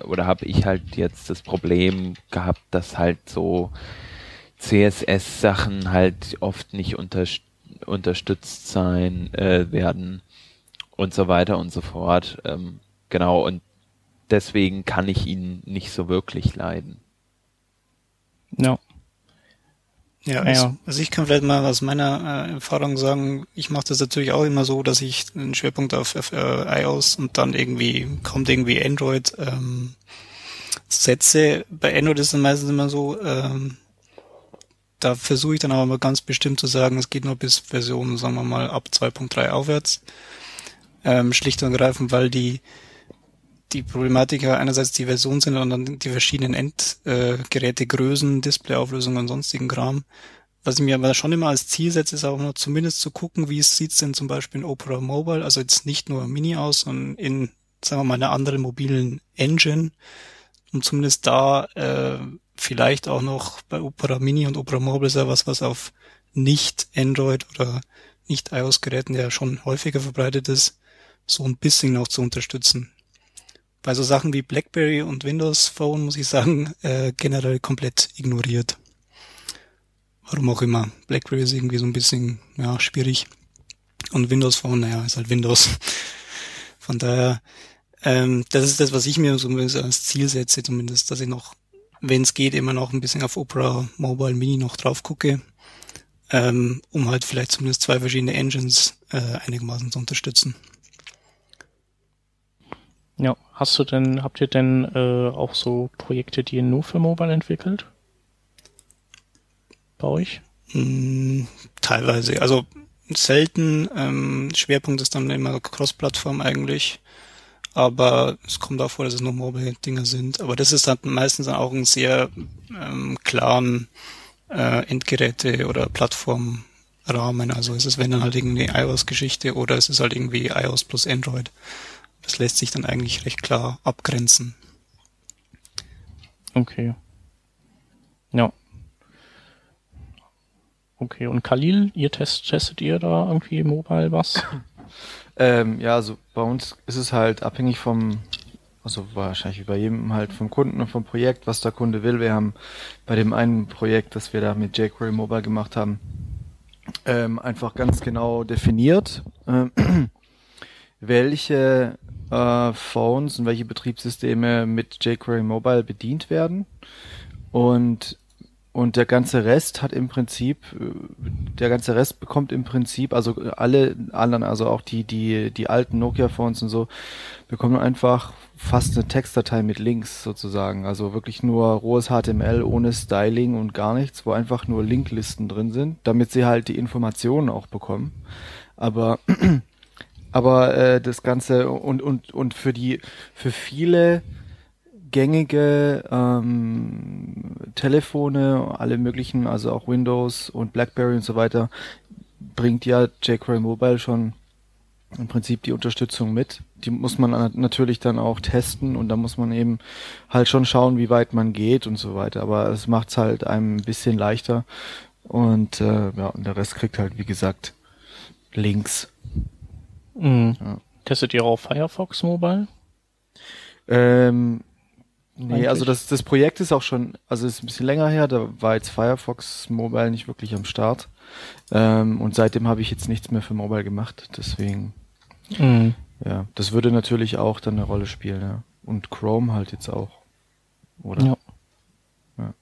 oder habe ich halt jetzt das Problem gehabt, dass halt so CSS-Sachen halt oft nicht unter, unterstützt sein äh, werden und so weiter und so fort. Ähm, genau, und deswegen kann ich ihn nicht so wirklich leiden. Ja. Ja, also, also ich kann vielleicht mal aus meiner äh, Erfahrung sagen, ich mache das natürlich auch immer so, dass ich einen Schwerpunkt auf, auf äh, iOS und dann irgendwie kommt irgendwie Android ähm, setze. Bei Android ist es meistens immer so, ähm, da versuche ich dann aber mal ganz bestimmt zu sagen, es geht nur bis Version, sagen wir mal, ab 2.3 aufwärts. Ähm, schlicht und ergreifend, weil die die Problematik ja einerseits die Version sind und dann die verschiedenen Endgeräte, äh, Displayauflösung und sonstigen Kram. Was ich mir aber schon immer als Ziel setze, ist auch noch zumindest zu gucken, wie es sieht denn zum Beispiel in Opera Mobile, also jetzt nicht nur Mini aus, sondern in, sagen wir mal, einer anderen mobilen Engine, um zumindest da äh, vielleicht auch noch bei Opera Mini und Opera Mobile ist ja was, was auf nicht Android oder nicht iOS-Geräten ja schon häufiger verbreitet ist, so ein bisschen noch zu unterstützen. Bei so Sachen wie BlackBerry und Windows Phone muss ich sagen, äh, generell komplett ignoriert. Warum auch immer. BlackBerry ist irgendwie so ein bisschen, ja, schwierig. Und Windows Phone, naja, ist halt Windows. Von daher, ähm, das ist das, was ich mir bisschen als Ziel setze, zumindest, dass ich noch, wenn es geht, immer noch ein bisschen auf Opera Mobile Mini noch drauf gucke, ähm, um halt vielleicht zumindest zwei verschiedene Engines äh, einigermaßen zu unterstützen. Ja, hast du denn, habt ihr denn äh, auch so Projekte, die ihr nur für Mobile entwickelt? Bei euch? Mm, teilweise. Also selten. Ähm, Schwerpunkt ist dann immer Cross-Plattform eigentlich. Aber es kommt auch vor, dass es nur Mobile-Dinge sind. Aber das ist dann meistens auch ein sehr ähm, klaren äh, Endgeräte- oder Plattformrahmen. Also ist es wenn dann halt irgendwie iOS-Geschichte oder ist es halt irgendwie iOS plus Android. Das lässt sich dann eigentlich recht klar abgrenzen. Okay. Ja. Okay, und Khalil, ihr test, testet ihr da irgendwie mobile was? Ähm, ja, also bei uns ist es halt abhängig vom, also wahrscheinlich wie bei jedem halt vom Kunden und vom Projekt, was der Kunde will. Wir haben bei dem einen Projekt, das wir da mit jQuery Mobile gemacht haben, ähm, einfach ganz genau definiert, ähm, welche äh, Phones und welche Betriebssysteme mit jQuery Mobile bedient werden. Und und der ganze Rest hat im Prinzip, äh, der ganze Rest bekommt im Prinzip, also alle anderen, also auch die, die, die alten Nokia-Phones und so, bekommen einfach fast eine Textdatei mit Links sozusagen. Also wirklich nur rohes HTML ohne Styling und gar nichts, wo einfach nur Linklisten drin sind, damit sie halt die Informationen auch bekommen. Aber aber äh, das Ganze und und und für die für viele gängige ähm, Telefone, alle möglichen, also auch Windows und BlackBerry und so weiter, bringt ja jQuery Mobile schon im Prinzip die Unterstützung mit. Die muss man natürlich dann auch testen und da muss man eben halt schon schauen, wie weit man geht und so weiter. Aber es macht es halt einem ein bisschen leichter und äh, ja, und der Rest kriegt halt, wie gesagt, Links. Mhm. Ja. Testet ihr auch Firefox Mobile? Ähm, Nee, eigentlich. also das, das Projekt ist auch schon, also ist ein bisschen länger her, da war jetzt Firefox Mobile nicht wirklich am Start. Ähm, und seitdem habe ich jetzt nichts mehr für Mobile gemacht, deswegen. Mhm. Ja, das würde natürlich auch dann eine Rolle spielen, ja. Und Chrome halt jetzt auch. Oder? Ja. ja.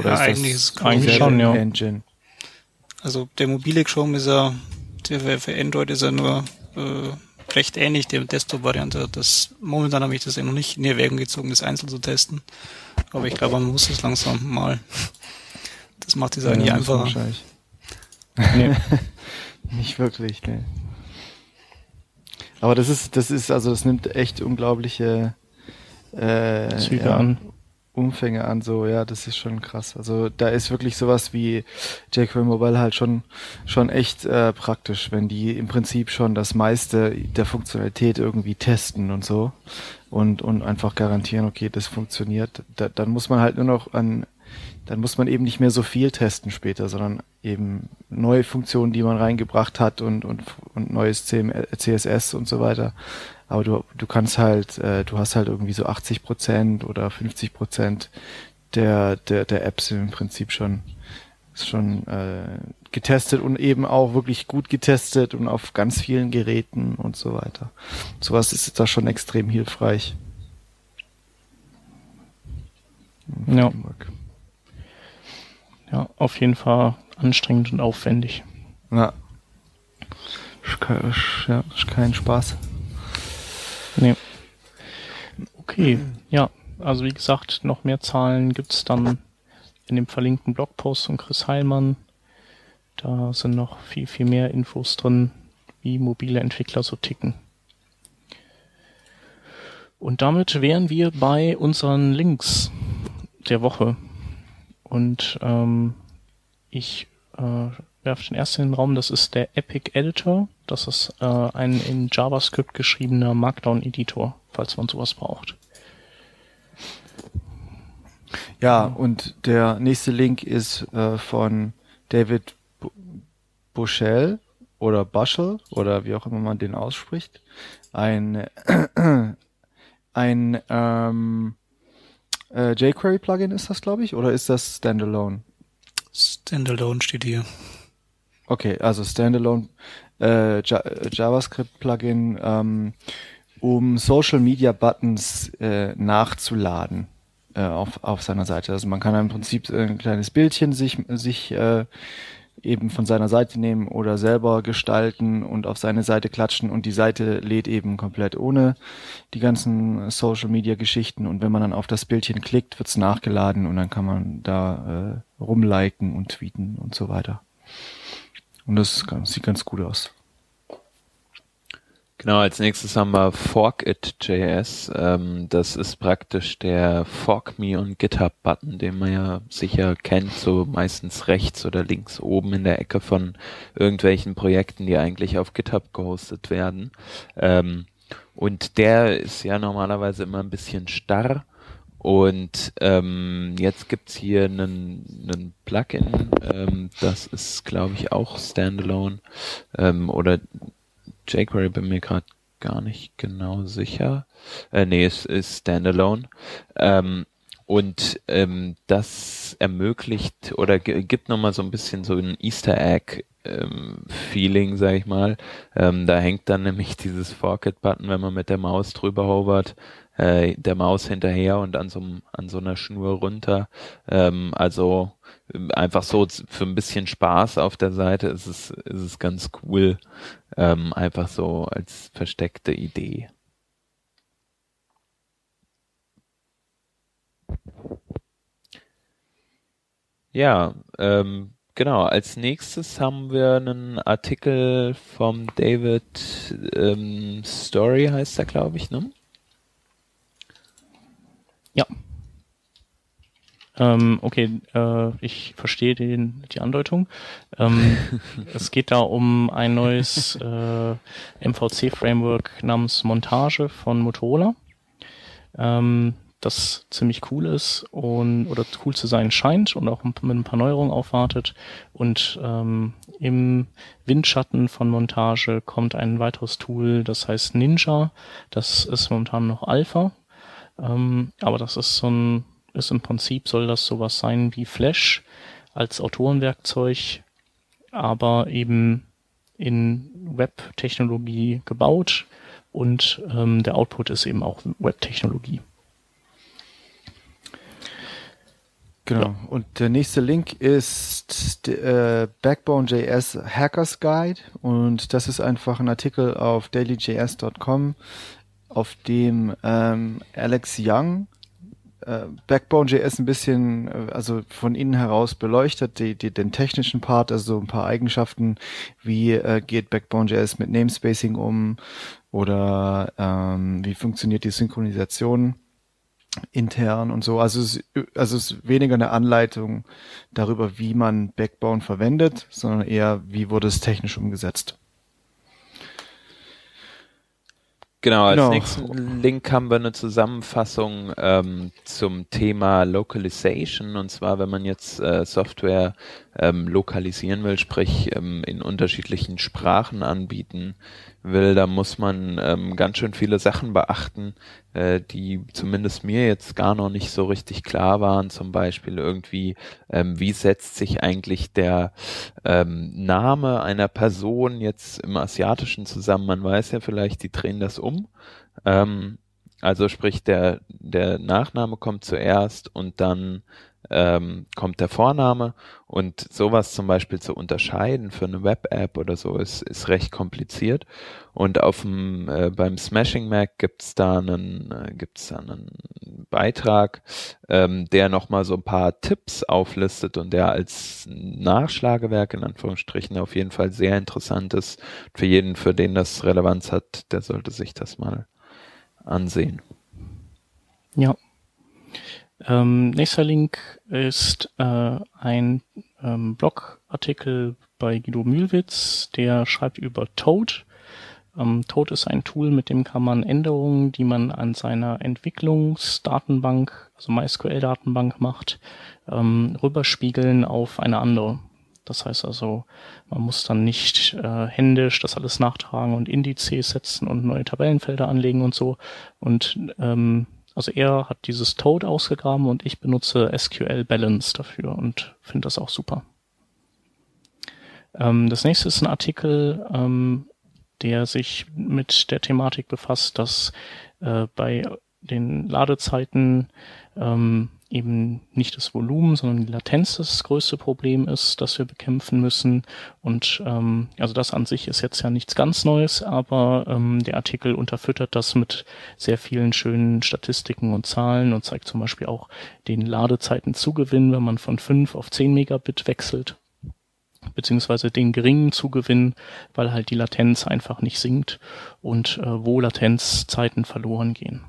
Oder ja, ist eigentlich das ist eigentlich schon, ja. Engine? Also der mobile Chrome ist ja, der für Android ist ja nur äh, recht ähnlich der Desktop-Variante. Das momentan habe ich das ja noch nicht in Erwägung gezogen, das einzeln zu testen. Aber ich glaube, man muss es langsam mal. Das macht die Sache ja, nicht einfacher. Wahrscheinlich. Nee. nicht wirklich, nee. Aber das ist, das ist, also das nimmt echt unglaubliche äh, Züge ja, an. Umfänge an, so, ja, das ist schon krass. Also da ist wirklich sowas wie jQuery Mobile halt schon, schon echt äh, praktisch, wenn die im Prinzip schon das meiste der Funktionalität irgendwie testen und so und, und einfach garantieren, okay, das funktioniert. Da, dann muss man halt nur noch an, dann muss man eben nicht mehr so viel testen später, sondern eben neue Funktionen, die man reingebracht hat und, und, und neues CSS und so weiter aber du, du kannst halt, äh, du hast halt irgendwie so 80 Prozent oder 50 Prozent der, der, der Apps im Prinzip schon, schon äh, getestet und eben auch wirklich gut getestet und auf ganz vielen Geräten und so weiter. Sowas ist da schon extrem hilfreich. Ja. ja, auf jeden Fall anstrengend und aufwendig. Ja. Ist kein, ja, ist kein Spaß. Nee. Okay, ja. Also wie gesagt, noch mehr Zahlen gibt's dann in dem verlinkten Blogpost von Chris Heilmann. Da sind noch viel, viel mehr Infos drin, wie mobile Entwickler so ticken. Und damit wären wir bei unseren Links der Woche. Und ähm, ich äh, werfe den ersten in den Raum, das ist der Epic Editor. Das ist äh, ein in JavaScript geschriebener Markdown-Editor, falls man sowas braucht. Ja, und der nächste Link ist äh, von David B Bushell oder Bushel oder wie auch immer man den ausspricht. Ein, äh, ein ähm, äh, jQuery-Plugin ist das, glaube ich, oder ist das Standalone? Standalone steht hier. Okay, also Standalone äh, JavaScript-Plugin, ähm, um Social Media Buttons äh, nachzuladen äh, auf, auf seiner Seite. Also man kann im Prinzip ein kleines Bildchen sich, sich äh, eben von seiner Seite nehmen oder selber gestalten und auf seine Seite klatschen und die Seite lädt eben komplett ohne die ganzen Social Media Geschichten und wenn man dann auf das Bildchen klickt, wird's nachgeladen und dann kann man da äh, rumliken und tweeten und so weiter. Und das sieht ganz gut aus. Genau, als nächstes haben wir Forkit.js. Ähm, das ist praktisch der Fork Me on GitHub Button, den man ja sicher kennt, so meistens rechts oder links oben in der Ecke von irgendwelchen Projekten, die eigentlich auf GitHub gehostet werden. Ähm, und der ist ja normalerweise immer ein bisschen starr. Und ähm, jetzt gibt's hier einen, Plugin, ähm, das ist, glaube ich, auch Standalone ähm, oder jQuery bin mir gerade gar nicht genau sicher. Äh, nee, es ist Standalone. Ähm, und ähm, das ermöglicht oder gibt nochmal so ein bisschen so ein Easter Egg ähm, Feeling, sag ich mal. Ähm, da hängt dann nämlich dieses Forkit-Button, wenn man mit der Maus drüber hovert, äh, der Maus hinterher und an so, an so einer Schnur runter. Ähm, also einfach so für ein bisschen Spaß auf der Seite ist es, ist es ganz cool. Ähm, einfach so als versteckte Idee. Ja, ähm, genau. Als nächstes haben wir einen Artikel vom David ähm, Story, heißt er, glaube ich, ne? Ja. Ähm, okay, äh, ich verstehe den, die Andeutung. Ähm, es geht da um ein neues äh, MVC-Framework namens Montage von Motorola, ähm, das ziemlich cool ist und oder cool zu sein scheint und auch mit ein paar Neuerungen aufwartet. Und ähm, im Windschatten von Montage kommt ein weiteres Tool, das heißt Ninja. Das ist momentan noch Alpha. Ähm, aber das ist so ein ist im Prinzip soll das sowas sein wie Flash als Autorenwerkzeug, aber eben in Web-Technologie gebaut und ähm, der Output ist eben auch Web-Technologie. Genau. Ja. Und der nächste Link ist äh, Backbone.js Hackers Guide und das ist einfach ein Artikel auf dailyjs.com, auf dem ähm, Alex Young äh, Backbone.js ein bisschen, äh, also von innen heraus beleuchtet, die, die, den technischen Part, also so ein paar Eigenschaften, wie äh, geht Backbone.js mit Namespacing um oder ähm, wie funktioniert die Synchronisation intern und so. Also es, also es ist weniger eine Anleitung darüber, wie man Backbone verwendet, sondern eher, wie wurde es technisch umgesetzt. Genau, als genau. nächsten Link haben wir eine Zusammenfassung ähm, zum Thema Localization. Und zwar, wenn man jetzt äh, Software ähm, lokalisieren will, sprich ähm, in unterschiedlichen Sprachen anbieten will, da muss man ähm, ganz schön viele Sachen beachten, äh, die zumindest mir jetzt gar noch nicht so richtig klar waren. Zum Beispiel irgendwie, ähm, wie setzt sich eigentlich der ähm, Name einer Person jetzt im Asiatischen zusammen? Man weiß ja vielleicht, die drehen das um. Ähm, also sprich, der, der Nachname kommt zuerst und dann ähm, kommt der Vorname und sowas zum Beispiel zu unterscheiden für eine Web-App oder so ist, ist recht kompliziert. Und auf dem, äh, beim Smashing Mac gibt's da äh, da einen Beitrag, ähm, der nochmal so ein paar Tipps auflistet und der als Nachschlagewerk in Anführungsstrichen auf jeden Fall sehr interessant ist. Für jeden, für den das Relevanz hat, der sollte sich das mal ansehen. Ja. Ähm, nächster Link ist äh, ein ähm, Blogartikel bei Guido Mühlwitz, der schreibt über Toad. Ähm, Toad ist ein Tool, mit dem kann man Änderungen, die man an seiner Entwicklungsdatenbank, also MySQL-Datenbank macht, ähm, rüberspiegeln auf eine andere. Das heißt also, man muss dann nicht äh, händisch das alles nachtragen und Indizes setzen und neue Tabellenfelder anlegen und so. Und ähm, also er hat dieses Toad ausgegraben und ich benutze SQL Balance dafür und finde das auch super. Ähm, das nächste ist ein Artikel, ähm, der sich mit der Thematik befasst, dass äh, bei den Ladezeiten ähm, eben nicht das Volumen, sondern die Latenz das größte Problem ist, das wir bekämpfen müssen. Und ähm, also das an sich ist jetzt ja nichts ganz Neues, aber ähm, der Artikel unterfüttert das mit sehr vielen schönen Statistiken und Zahlen und zeigt zum Beispiel auch den Ladezeitenzugewinn, wenn man von 5 auf 10 Megabit wechselt beziehungsweise den geringen Zugewinn, weil halt die Latenz einfach nicht sinkt und äh, wo Latenzzeiten verloren gehen.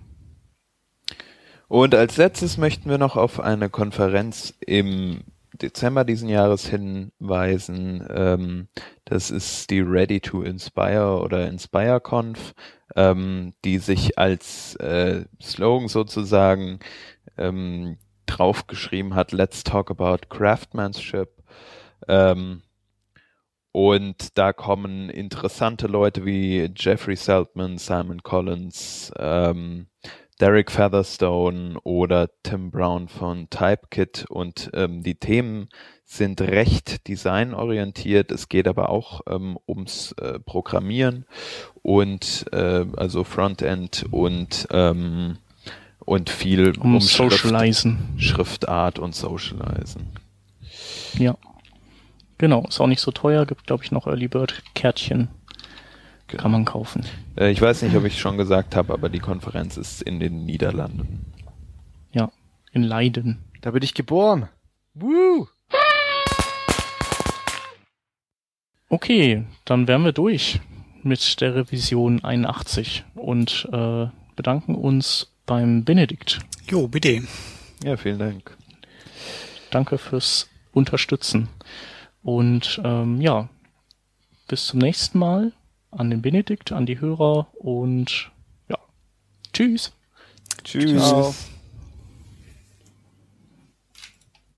Und als letztes möchten wir noch auf eine Konferenz im Dezember diesen Jahres hinweisen. Ähm, das ist die Ready to Inspire oder InspireConf, ähm, die sich als äh, Slogan sozusagen ähm, draufgeschrieben hat, Let's talk about craftsmanship. Ähm, und da kommen interessante Leute wie Jeffrey Seltman, Simon Collins, ähm, Derek Featherstone oder Tim Brown von TypeKit und ähm, die Themen sind recht designorientiert. Es geht aber auch ähm, ums äh, Programmieren und äh, also Frontend und ähm, und viel um, um Socializen. Schrift, Schriftart und Socializen. Ja. Genau, ist auch nicht so teuer, gibt glaube ich noch Early Bird Kärtchen. Genau. Kann man kaufen. Äh, ich weiß nicht, ob ich schon gesagt habe, aber die Konferenz ist in den Niederlanden. Ja, in Leiden. Da bin ich geboren. Woo! Okay, dann wären wir durch mit der Revision 81 und äh, bedanken uns beim Benedikt. Jo, bitte. Ja, vielen Dank. Danke fürs Unterstützen. Und ähm, ja, bis zum nächsten Mal an den Benedikt, an die Hörer und ja, tschüss. Tschüss. Ciao.